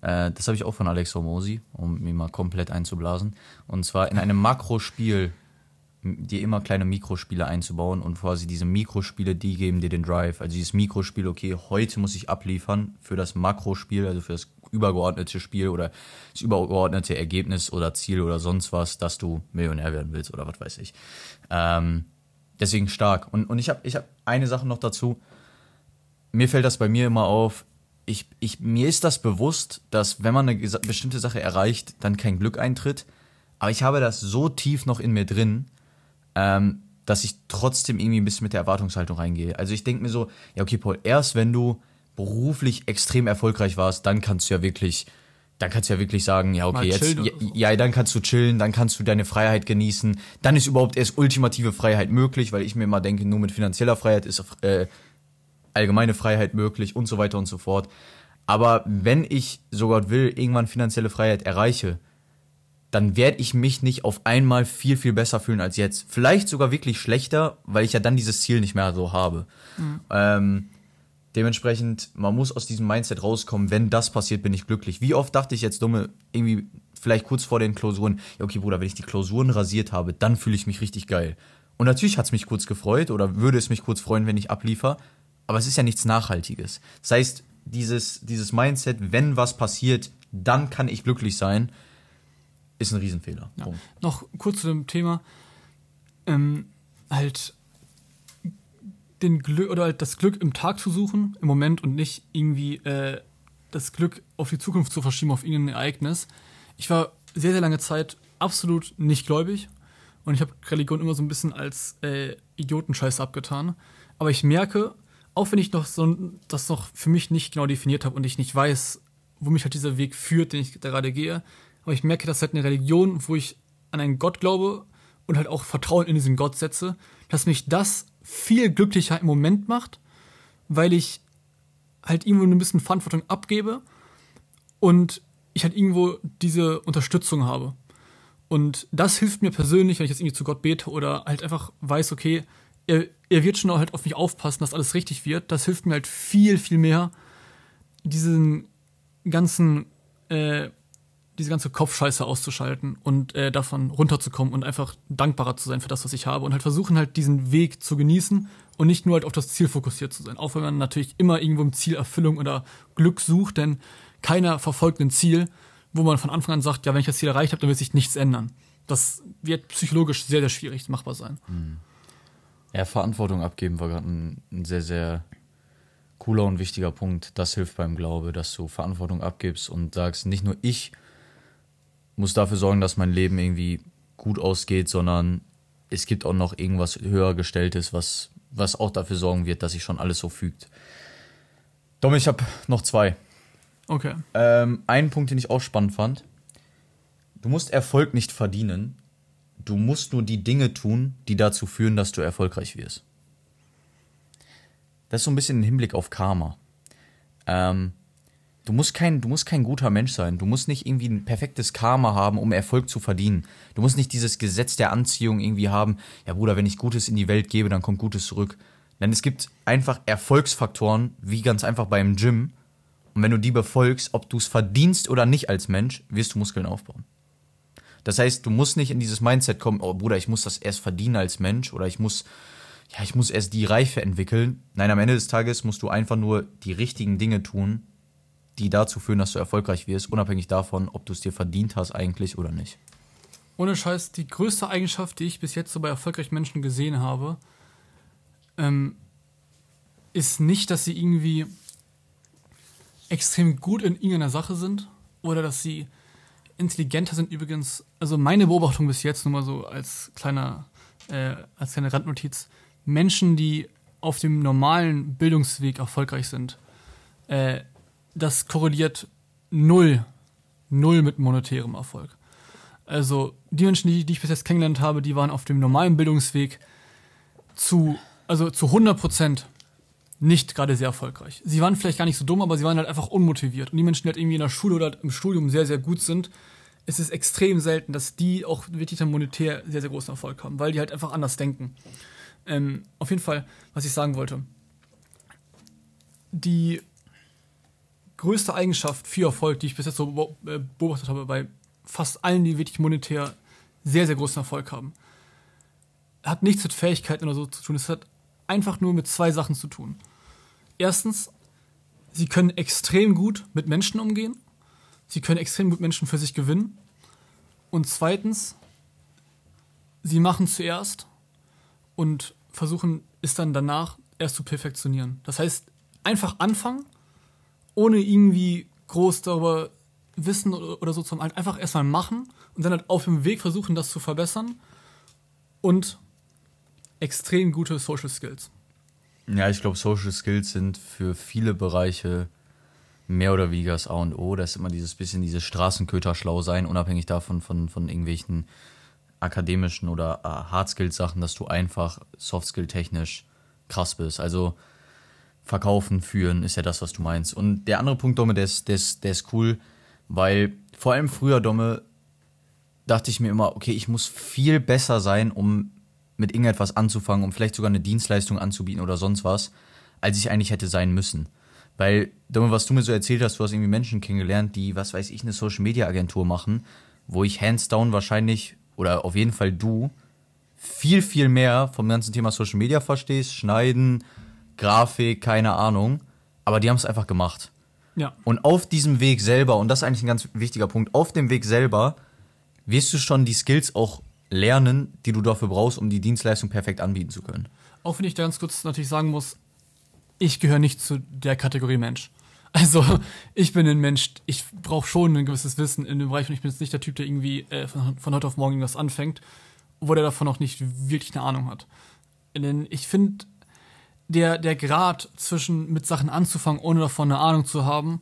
äh, das habe ich auch von Alex Hormosi, um mir mal komplett einzublasen, und zwar in einem Makrospiel dir immer kleine Mikrospiele einzubauen und quasi diese Mikrospiele, die geben dir den Drive. Also dieses Mikrospiel, okay, heute muss ich abliefern für das Makrospiel, also für das übergeordnete Spiel oder das übergeordnete Ergebnis oder Ziel oder sonst was, dass du Millionär werden willst oder was weiß ich. Ähm, deswegen stark. Und, und ich habe ich hab eine Sache noch dazu. Mir fällt das bei mir immer auf, ich, ich, mir ist das bewusst, dass wenn man eine bestimmte Sache erreicht, dann kein Glück eintritt. Aber ich habe das so tief noch in mir drin, ähm, dass ich trotzdem irgendwie ein bisschen mit der Erwartungshaltung reingehe. Also ich denke mir so, ja, okay, Paul, erst wenn du beruflich extrem erfolgreich warst, dann kannst du ja wirklich, dann kannst du ja wirklich sagen, ja, okay, jetzt, ja, ja, dann kannst du chillen, dann kannst du deine Freiheit genießen, dann ist überhaupt erst ultimative Freiheit möglich, weil ich mir immer denke, nur mit finanzieller Freiheit ist äh, allgemeine Freiheit möglich und so weiter und so fort. Aber wenn ich, so Gott will, irgendwann finanzielle Freiheit erreiche, dann werde ich mich nicht auf einmal viel, viel besser fühlen als jetzt. Vielleicht sogar wirklich schlechter, weil ich ja dann dieses Ziel nicht mehr so habe. Mhm. Ähm, dementsprechend, man muss aus diesem Mindset rauskommen, wenn das passiert, bin ich glücklich. Wie oft dachte ich jetzt dumme, irgendwie vielleicht kurz vor den Klausuren, ja okay Bruder, wenn ich die Klausuren rasiert habe, dann fühle ich mich richtig geil. Und natürlich hat es mich kurz gefreut oder würde es mich kurz freuen, wenn ich abliefer, aber es ist ja nichts Nachhaltiges. Das heißt, dieses, dieses Mindset, wenn was passiert, dann kann ich glücklich sein, ist ein Riesenfehler. Ja. Noch kurz zu dem Thema. Ähm, halt den Glück oder halt das Glück im Tag zu suchen, im Moment und nicht irgendwie äh, das Glück auf die Zukunft zu verschieben, auf irgendein Ereignis. Ich war sehr, sehr lange Zeit absolut nicht gläubig und ich habe Religion immer so ein bisschen als äh, Idiotenscheiß abgetan. Aber ich merke, auch wenn ich noch so das noch für mich nicht genau definiert habe und ich nicht weiß, wo mich halt dieser Weg führt, den ich da gerade gehe, aber ich merke, dass halt eine Religion, wo ich an einen Gott glaube und halt auch Vertrauen in diesen Gott setze, dass mich das viel glücklicher im Moment macht, weil ich halt irgendwo ein bisschen Verantwortung abgebe und ich halt irgendwo diese Unterstützung habe. Und das hilft mir persönlich, wenn ich jetzt irgendwie zu Gott bete oder halt einfach weiß, okay, er, er wird schon halt auf mich aufpassen, dass alles richtig wird. Das hilft mir halt viel, viel mehr, diesen ganzen äh, diese ganze Kopfscheiße auszuschalten und äh, davon runterzukommen und einfach dankbarer zu sein für das, was ich habe und halt versuchen halt diesen Weg zu genießen und nicht nur halt auf das Ziel fokussiert zu sein. Auch wenn man natürlich immer irgendwo im Ziel Erfüllung oder Glück sucht, denn keiner verfolgt ein Ziel, wo man von Anfang an sagt, ja, wenn ich das Ziel erreicht habe, dann wird sich nichts ändern. Das wird psychologisch sehr, sehr schwierig machbar sein. Hm. Ja, Verantwortung abgeben war gerade ein, ein sehr, sehr cooler und wichtiger Punkt. Das hilft beim Glaube, dass du Verantwortung abgibst und sagst, nicht nur ich muss dafür sorgen, dass mein Leben irgendwie gut ausgeht, sondern es gibt auch noch irgendwas höher gestelltes, was, was auch dafür sorgen wird, dass sich schon alles so fügt. Dom, ich habe noch zwei. Okay. Ähm, einen Punkt, den ich auch spannend fand. Du musst Erfolg nicht verdienen. Du musst nur die Dinge tun, die dazu führen, dass du erfolgreich wirst. Das ist so ein bisschen ein Hinblick auf Karma. Ähm, du musst kein, du musst kein guter Mensch sein. Du musst nicht irgendwie ein perfektes Karma haben, um Erfolg zu verdienen. Du musst nicht dieses Gesetz der Anziehung irgendwie haben. Ja, Bruder, wenn ich Gutes in die Welt gebe, dann kommt Gutes zurück. Denn es gibt einfach Erfolgsfaktoren, wie ganz einfach beim Gym. Und wenn du die befolgst, ob du es verdienst oder nicht als Mensch, wirst du Muskeln aufbauen. Das heißt, du musst nicht in dieses Mindset kommen, oh Bruder, ich muss das erst verdienen als Mensch oder ich muss, ja, ich muss erst die Reife entwickeln. Nein, am Ende des Tages musst du einfach nur die richtigen Dinge tun, die dazu führen, dass du erfolgreich wirst, unabhängig davon, ob du es dir verdient hast eigentlich oder nicht. Ohne Scheiß, die größte Eigenschaft, die ich bis jetzt so bei erfolgreichen Menschen gesehen habe, ähm, ist nicht, dass sie irgendwie extrem gut in irgendeiner Sache sind oder dass sie intelligenter sind übrigens. Also meine Beobachtung bis jetzt nur mal so als kleiner äh, als kleine Randnotiz: Menschen, die auf dem normalen Bildungsweg erfolgreich sind, äh, das korreliert null, null mit monetärem Erfolg. Also die Menschen, die, die ich bis jetzt kennengelernt habe, die waren auf dem normalen Bildungsweg zu, also zu 100 Prozent nicht gerade sehr erfolgreich. Sie waren vielleicht gar nicht so dumm, aber sie waren halt einfach unmotiviert. Und die Menschen, die halt irgendwie in der Schule oder im Studium sehr, sehr gut sind, es ist extrem selten, dass die auch wirklich dann monetär sehr, sehr großen Erfolg haben, weil die halt einfach anders denken. Ähm, auf jeden Fall, was ich sagen wollte. Die größte Eigenschaft für Erfolg, die ich bis jetzt so äh, beobachtet habe, bei fast allen, die wirklich monetär sehr, sehr großen Erfolg haben, hat nichts mit Fähigkeiten oder so zu tun. Es hat einfach nur mit zwei Sachen zu tun. Erstens, sie können extrem gut mit Menschen umgehen. Sie können extrem gut Menschen für sich gewinnen. Und zweitens, sie machen zuerst und versuchen es dann danach erst zu perfektionieren. Das heißt, einfach anfangen, ohne irgendwie groß darüber wissen oder so zu haben, einfach erstmal machen und dann halt auf dem Weg versuchen, das zu verbessern und extrem gute Social Skills. Ja, ich glaube, Social Skills sind für viele Bereiche mehr oder weniger das A und O. Das ist immer dieses bisschen dieses Straßenköter schlau sein, unabhängig davon von, von irgendwelchen akademischen oder äh, Hardskill-Sachen, dass du einfach Softskill-technisch krass bist. Also verkaufen, führen ist ja das, was du meinst. Und der andere Punkt, Domme, der ist, der ist, der ist cool, weil vor allem früher, Domme, dachte ich mir immer, okay, ich muss viel besser sein, um mit irgendetwas anzufangen, um vielleicht sogar eine Dienstleistung anzubieten oder sonst was, als ich eigentlich hätte sein müssen. Weil, was du mir so erzählt hast, du hast irgendwie Menschen kennengelernt, die, was weiß ich, eine Social Media Agentur machen, wo ich hands down wahrscheinlich, oder auf jeden Fall du, viel, viel mehr vom ganzen Thema Social Media verstehst, schneiden, Grafik, keine Ahnung. Aber die haben es einfach gemacht. Ja. Und auf diesem Weg selber, und das ist eigentlich ein ganz wichtiger Punkt, auf dem Weg selber wirst du schon die Skills auch lernen, die du dafür brauchst, um die Dienstleistung perfekt anbieten zu können. Auch wenn ich da ganz kurz natürlich sagen muss, ich gehöre nicht zu der Kategorie Mensch. Also ich bin ein Mensch, ich brauche schon ein gewisses Wissen in dem Bereich und ich bin jetzt nicht der Typ, der irgendwie äh, von, von, heute auf morgen irgendwas anfängt, wo der davon auch nicht wirklich eine Ahnung hat. Denn ich finde, der, der Grad zwischen mit Sachen anzufangen, ohne davon eine Ahnung zu haben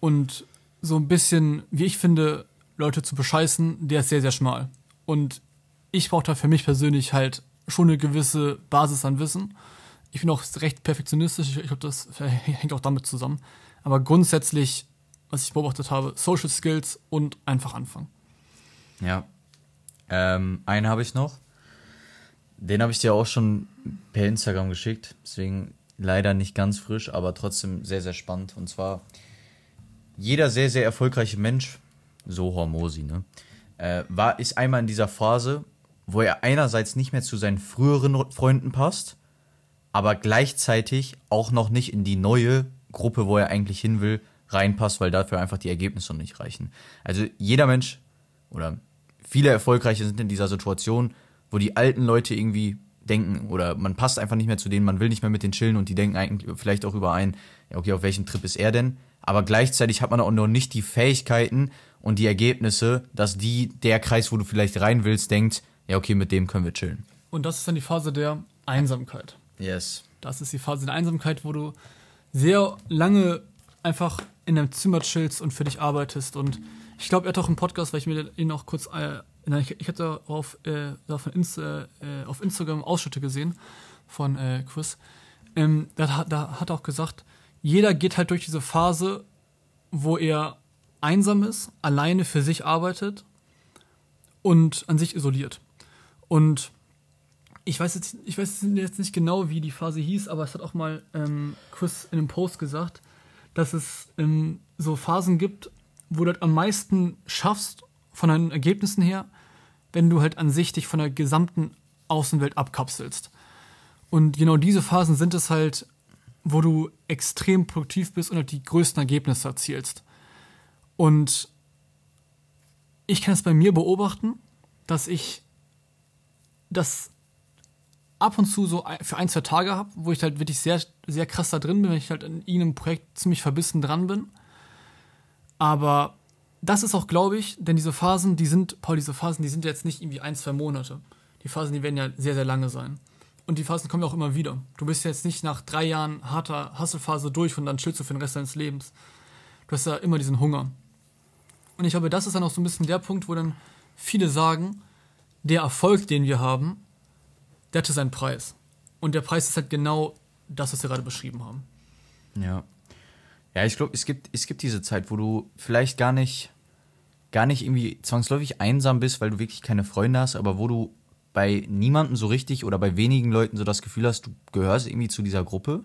und so ein bisschen, wie ich finde, Leute zu bescheißen, der ist sehr, sehr schmal. Und ich brauche da für mich persönlich halt schon eine gewisse Basis an Wissen. Ich bin auch recht perfektionistisch, ich, glaube, das hängt auch damit zusammen. Aber grundsätzlich, was ich beobachtet habe, Social Skills und einfach anfangen. Ja. Ähm, einen habe ich noch. Den habe ich dir auch schon per Instagram geschickt. Deswegen leider nicht ganz frisch, aber trotzdem sehr, sehr spannend. Und zwar, jeder sehr, sehr erfolgreiche Mensch, so Hormosi, ne, äh, war, ist einmal in dieser Phase, wo er einerseits nicht mehr zu seinen früheren Freunden passt, aber gleichzeitig auch noch nicht in die neue Gruppe, wo er eigentlich hin will, reinpasst, weil dafür einfach die Ergebnisse noch nicht reichen. Also jeder Mensch oder viele Erfolgreiche sind in dieser Situation, wo die alten Leute irgendwie denken oder man passt einfach nicht mehr zu denen, man will nicht mehr mit denen chillen und die denken eigentlich vielleicht auch überein, ja okay, auf welchem Trip ist er denn? Aber gleichzeitig hat man auch noch nicht die Fähigkeiten und die Ergebnisse, dass die, der Kreis, wo du vielleicht rein willst, denkt, ja, okay, mit dem können wir chillen. Und das ist dann die Phase der Einsamkeit. Yes. Das ist die Phase der Einsamkeit, wo du sehr lange einfach in deinem Zimmer chillst und für dich arbeitest. Und ich glaube, er hat auch einen Podcast, weil ich mir ihn auch kurz, äh, ich, ich hatte auf, äh, Insta, äh, auf Instagram Ausschnitte gesehen von äh, Chris. Ähm, da, da hat er auch gesagt, jeder geht halt durch diese Phase, wo er einsam ist, alleine für sich arbeitet und an sich isoliert. Und ich weiß jetzt, ich weiß jetzt nicht genau, wie die Phase hieß, aber es hat auch mal ähm, Chris in einem Post gesagt, dass es ähm, so Phasen gibt, wo du halt am meisten schaffst von deinen Ergebnissen her, wenn du halt an sich dich von der gesamten Außenwelt abkapselst. Und genau diese Phasen sind es halt, wo du extrem produktiv bist und halt die größten Ergebnisse erzielst. Und ich kann es bei mir beobachten, dass ich das ab und zu so für ein, zwei Tage habe, wo ich halt wirklich sehr, sehr krass da drin bin, wenn ich halt in irgendeinem Projekt ziemlich verbissen dran bin. Aber das ist auch, glaube ich, denn diese Phasen, die sind, Paul, diese Phasen, die sind jetzt nicht irgendwie ein, zwei Monate. Die Phasen, die werden ja sehr, sehr lange sein. Und die Phasen kommen ja auch immer wieder. Du bist jetzt nicht nach drei Jahren harter Hasselphase durch und dann chillst du für den Rest deines Lebens. Du hast ja immer diesen Hunger. Und ich glaube, das ist dann auch so ein bisschen der Punkt, wo dann viele sagen, der Erfolg, den wir haben, der hatte seinen Preis. Und der Preis ist halt genau das, was wir gerade beschrieben haben. Ja. Ja, ich glaube, es gibt, es gibt diese Zeit, wo du vielleicht gar nicht, gar nicht irgendwie zwangsläufig einsam bist, weil du wirklich keine Freunde hast, aber wo du bei niemandem so richtig oder bei wenigen Leuten so das Gefühl hast, du gehörst irgendwie zu dieser Gruppe.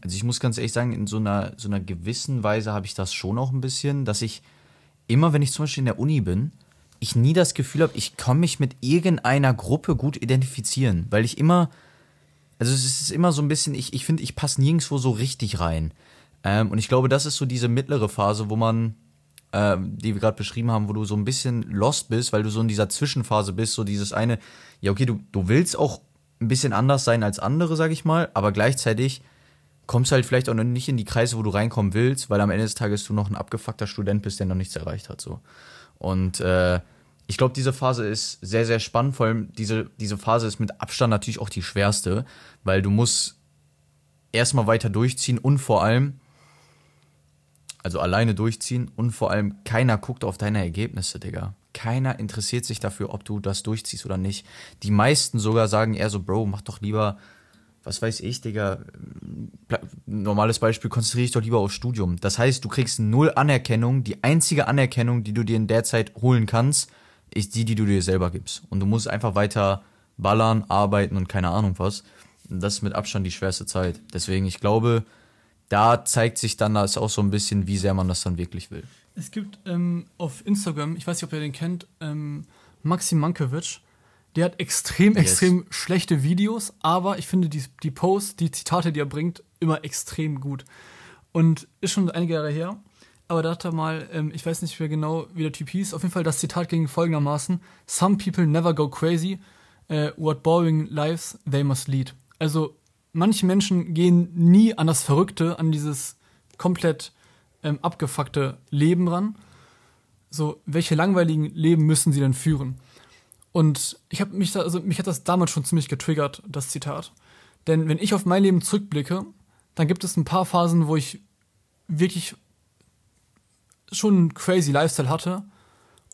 Also ich muss ganz ehrlich sagen, in so einer, so einer gewissen Weise habe ich das schon auch ein bisschen, dass ich immer, wenn ich zum Beispiel in der Uni bin, ich nie das Gefühl habe, ich kann mich mit irgendeiner Gruppe gut identifizieren, weil ich immer, also es ist immer so ein bisschen, ich, ich finde, ich passe nirgendwo so richtig rein. Ähm, und ich glaube, das ist so diese mittlere Phase, wo man, äh, die wir gerade beschrieben haben, wo du so ein bisschen lost bist, weil du so in dieser Zwischenphase bist, so dieses eine, ja, okay, du, du willst auch ein bisschen anders sein als andere, sag ich mal, aber gleichzeitig kommst du halt vielleicht auch noch nicht in die Kreise, wo du reinkommen willst, weil am Ende des Tages du noch ein abgefuckter Student bist, der noch nichts erreicht hat, so. Und äh, ich glaube, diese Phase ist sehr, sehr spannend. Vor allem diese, diese Phase ist mit Abstand natürlich auch die schwerste, weil du musst erstmal weiter durchziehen und vor allem, also alleine durchziehen und vor allem keiner guckt auf deine Ergebnisse, Digga. Keiner interessiert sich dafür, ob du das durchziehst oder nicht. Die meisten sogar sagen eher so, Bro, mach doch lieber, was weiß ich, Digga, normales Beispiel, konzentriere dich doch lieber aufs Studium. Das heißt, du kriegst null Anerkennung. Die einzige Anerkennung, die du dir in der Zeit holen kannst, ist die, die du dir selber gibst. Und du musst einfach weiter ballern, arbeiten und keine Ahnung was. Und das ist mit Abstand die schwerste Zeit. Deswegen, ich glaube, da zeigt sich dann das auch so ein bisschen, wie sehr man das dann wirklich will. Es gibt ähm, auf Instagram, ich weiß nicht, ob ihr den kennt, ähm, Maxim Mankiewicz. Der hat extrem, yes. extrem schlechte Videos, aber ich finde die, die Posts, die Zitate, die er bringt, immer extrem gut. Und ist schon einige Jahre her aber da hat er mal, ähm, ich weiß nicht mehr genau, wie der Typ hieß, auf jeden Fall das Zitat ging folgendermaßen: Some people never go crazy, uh, what boring lives they must lead. Also, manche Menschen gehen nie an das Verrückte, an dieses komplett ähm, abgefuckte Leben ran. So, welche langweiligen Leben müssen sie denn führen? Und ich habe mich da, also mich hat das damals schon ziemlich getriggert, das Zitat. Denn wenn ich auf mein Leben zurückblicke, dann gibt es ein paar Phasen, wo ich wirklich schon einen crazy Lifestyle hatte.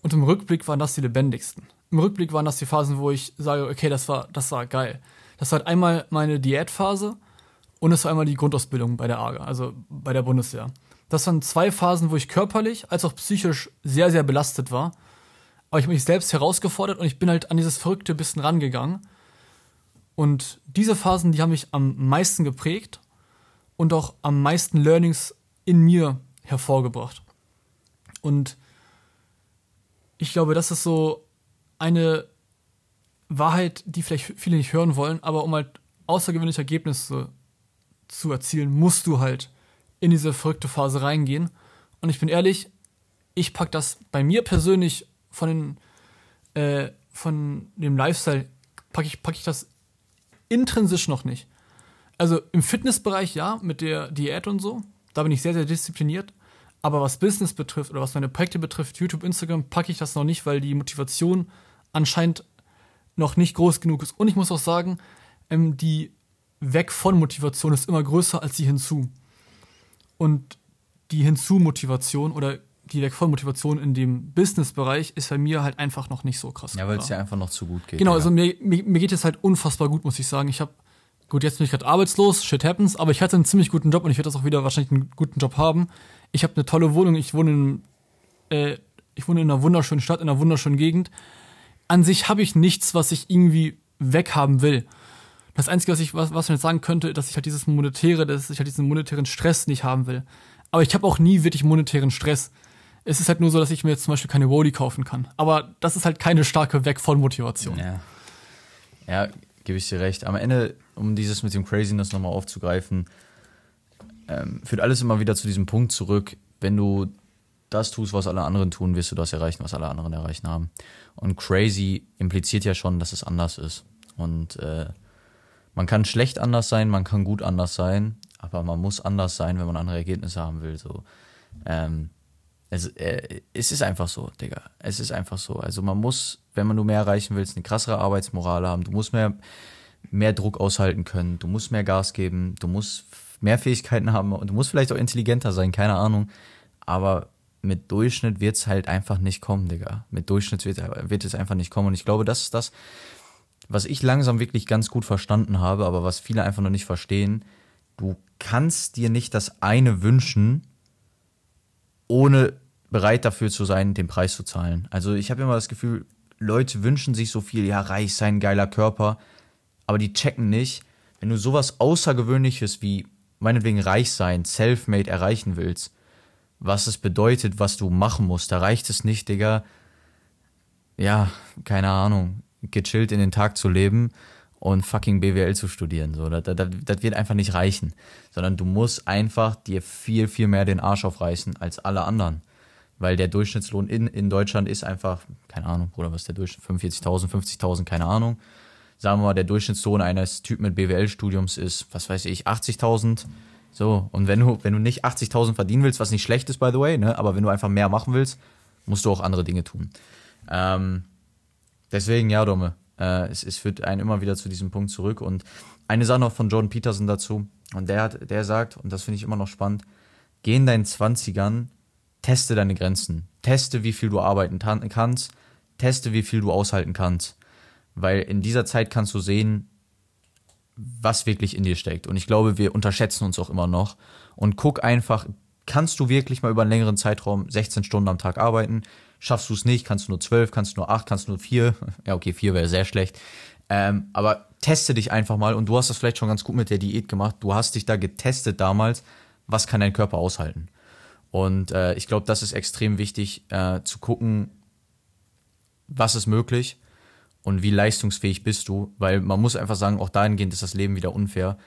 Und im Rückblick waren das die lebendigsten. Im Rückblick waren das die Phasen, wo ich sage, okay, das war, das war geil. Das war halt einmal meine Diätphase und es war einmal die Grundausbildung bei der AGA, also bei der Bundeswehr. Das waren zwei Phasen, wo ich körperlich als auch psychisch sehr, sehr belastet war. Aber ich habe mich selbst herausgefordert und ich bin halt an dieses verrückte bisschen rangegangen. Und diese Phasen, die haben mich am meisten geprägt und auch am meisten Learnings in mir hervorgebracht. Und ich glaube, das ist so eine Wahrheit, die vielleicht viele nicht hören wollen, aber um halt außergewöhnliche Ergebnisse zu erzielen, musst du halt in diese verrückte Phase reingehen. Und ich bin ehrlich, ich packe das bei mir persönlich von, den, äh, von dem Lifestyle, packe ich, pack ich das intrinsisch noch nicht. Also im Fitnessbereich ja, mit der Diät und so, da bin ich sehr, sehr diszipliniert. Aber was Business betrifft oder was meine Projekte betrifft, YouTube, Instagram, packe ich das noch nicht, weil die Motivation anscheinend noch nicht groß genug ist. Und ich muss auch sagen, ähm, die weg von Motivation ist immer größer als die hinzu. Und die Hinzu-Motivation oder die Weg von Motivation in dem Business-Bereich ist bei mir halt einfach noch nicht so krass. Ja, weil es ja einfach noch zu gut geht. Genau, ja. also mir, mir, mir geht es halt unfassbar gut, muss ich sagen. Ich habe, gut, jetzt bin ich gerade arbeitslos, shit happens, aber ich hatte einen ziemlich guten Job und ich werde das auch wieder wahrscheinlich einen guten Job haben. Ich habe eine tolle Wohnung, ich wohne in, äh, ich wohne in einer wunderschönen Stadt, in einer wunderschönen Gegend. An sich habe ich nichts, was ich irgendwie weghaben will. Das Einzige, was ich, was, was man jetzt sagen könnte, dass ich halt dieses monetäre, dass ich halt diesen monetären Stress nicht haben will. Aber ich habe auch nie wirklich monetären Stress. Es ist halt nur so, dass ich mir jetzt zum Beispiel keine Woli kaufen kann. Aber das ist halt keine starke Weg von Motivation. Ja, ja gebe ich dir recht. Am Ende, um dieses mit dem Craziness nochmal aufzugreifen, ähm, führt alles immer wieder zu diesem Punkt zurück, wenn du das tust, was alle anderen tun, wirst du das erreichen, was alle anderen erreichen haben. Und crazy impliziert ja schon, dass es anders ist. Und äh, man kann schlecht anders sein, man kann gut anders sein, aber man muss anders sein, wenn man andere Ergebnisse haben will. So. Ähm, es, äh, es ist einfach so, Digga. Es ist einfach so. Also man muss, wenn man nur mehr erreichen willst, eine krassere Arbeitsmoral haben. Du musst mehr, mehr Druck aushalten können. Du musst mehr Gas geben. Du musst mehr Fähigkeiten haben. Und du musst vielleicht auch intelligenter sein, keine Ahnung. Aber mit Durchschnitt wird es halt einfach nicht kommen, Digga. Mit Durchschnitt wird, wird es einfach nicht kommen. Und ich glaube, das ist das, was ich langsam wirklich ganz gut verstanden habe, aber was viele einfach noch nicht verstehen. Du kannst dir nicht das eine wünschen, ohne bereit dafür zu sein, den Preis zu zahlen. Also ich habe immer das Gefühl, Leute wünschen sich so viel, ja, reich sein, geiler Körper, aber die checken nicht, wenn du sowas Außergewöhnliches wie meinetwegen reich sein, self-made erreichen willst, was es bedeutet, was du machen musst. Da reicht es nicht, Digga, ja, keine Ahnung, gechillt in den Tag zu leben und fucking BWL zu studieren. So, das, das, das wird einfach nicht reichen. Sondern du musst einfach dir viel, viel mehr den Arsch aufreißen als alle anderen. Weil der Durchschnittslohn in, in Deutschland ist einfach, keine Ahnung, Bruder, was ist der Durchschnitt? 45.000, 50.000, keine Ahnung. Sagen wir mal, der Durchschnittslohn eines Typen mit BWL-Studiums ist, was weiß ich, 80.000. So, und wenn du, wenn du nicht 80.000 verdienen willst, was nicht schlecht ist, by the way, ne, aber wenn du einfach mehr machen willst, musst du auch andere Dinge tun. Ähm, deswegen, ja, Domme, äh, es, es führt einen immer wieder zu diesem Punkt zurück. Und eine Sache noch von Jordan Peterson dazu, und der hat, der sagt, und das finde ich immer noch spannend, geh in deinen 20ern, teste deine Grenzen. Teste, wie viel du arbeiten kannst, teste, wie viel du aushalten kannst. Weil in dieser Zeit kannst du sehen, was wirklich in dir steckt. Und ich glaube, wir unterschätzen uns auch immer noch. Und guck einfach, kannst du wirklich mal über einen längeren Zeitraum 16 Stunden am Tag arbeiten? Schaffst du es nicht, kannst du nur 12, kannst du nur 8, kannst du nur 4. Ja, okay, 4 wäre sehr schlecht. Ähm, aber teste dich einfach mal und du hast das vielleicht schon ganz gut mit der Diät gemacht. Du hast dich da getestet damals. Was kann dein Körper aushalten? Und äh, ich glaube, das ist extrem wichtig äh, zu gucken, was ist möglich und wie leistungsfähig bist du, weil man muss einfach sagen, auch dahingehend ist das Leben wieder unfair.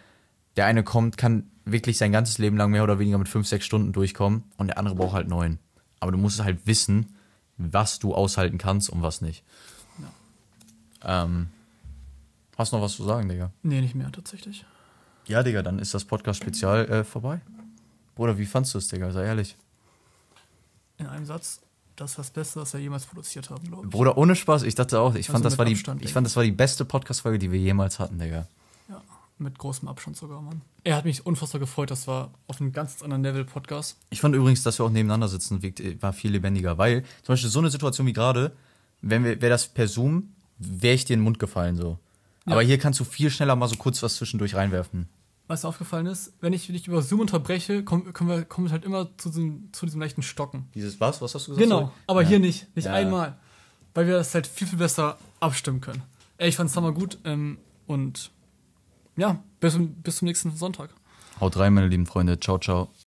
Der eine kommt, kann wirklich sein ganzes Leben lang mehr oder weniger mit fünf, sechs Stunden durchkommen und der andere braucht halt neun. Aber du musst halt wissen, was du aushalten kannst und was nicht. Ja. Ähm, hast du noch was zu sagen, Digga? Nee, nicht mehr, tatsächlich. Ja, Digga, dann ist das Podcast-Spezial äh, vorbei. Bruder, wie fandst du es, Digga? Sei ehrlich. In einem Satz, das ist das Beste, was wir jemals produziert haben, glaube ich. Bruder, ohne Spaß, ich dachte auch, ich, also fand, das war Abstand, die, ich fand, das war die beste Podcast-Folge, die wir jemals hatten, Digga. Ja, mit großem Abstand sogar, Mann. Er hat mich unfassbar gefreut, das war auf einem ganz anderen Level Podcast. Ich fand übrigens, dass wir auch nebeneinander sitzen, war viel lebendiger, weil zum Beispiel so eine Situation wie gerade, wenn wir, wäre das per Zoom, wäre ich dir in den Mund gefallen, so. Ja. Aber hier kannst du viel schneller mal so kurz was zwischendurch reinwerfen was aufgefallen ist, wenn ich dich über Zoom unterbreche, kommen, kommen wir kommen halt immer zu diesem, zu diesem leichten Stocken. Dieses was? Was hast du gesagt? Genau, aber ja. hier nicht. Nicht ja. einmal. Weil wir das halt viel, viel besser abstimmen können. Ey, ich fand's hammer gut ähm, und ja, bis, bis zum nächsten Sonntag. Haut rein, meine lieben Freunde. Ciao, ciao.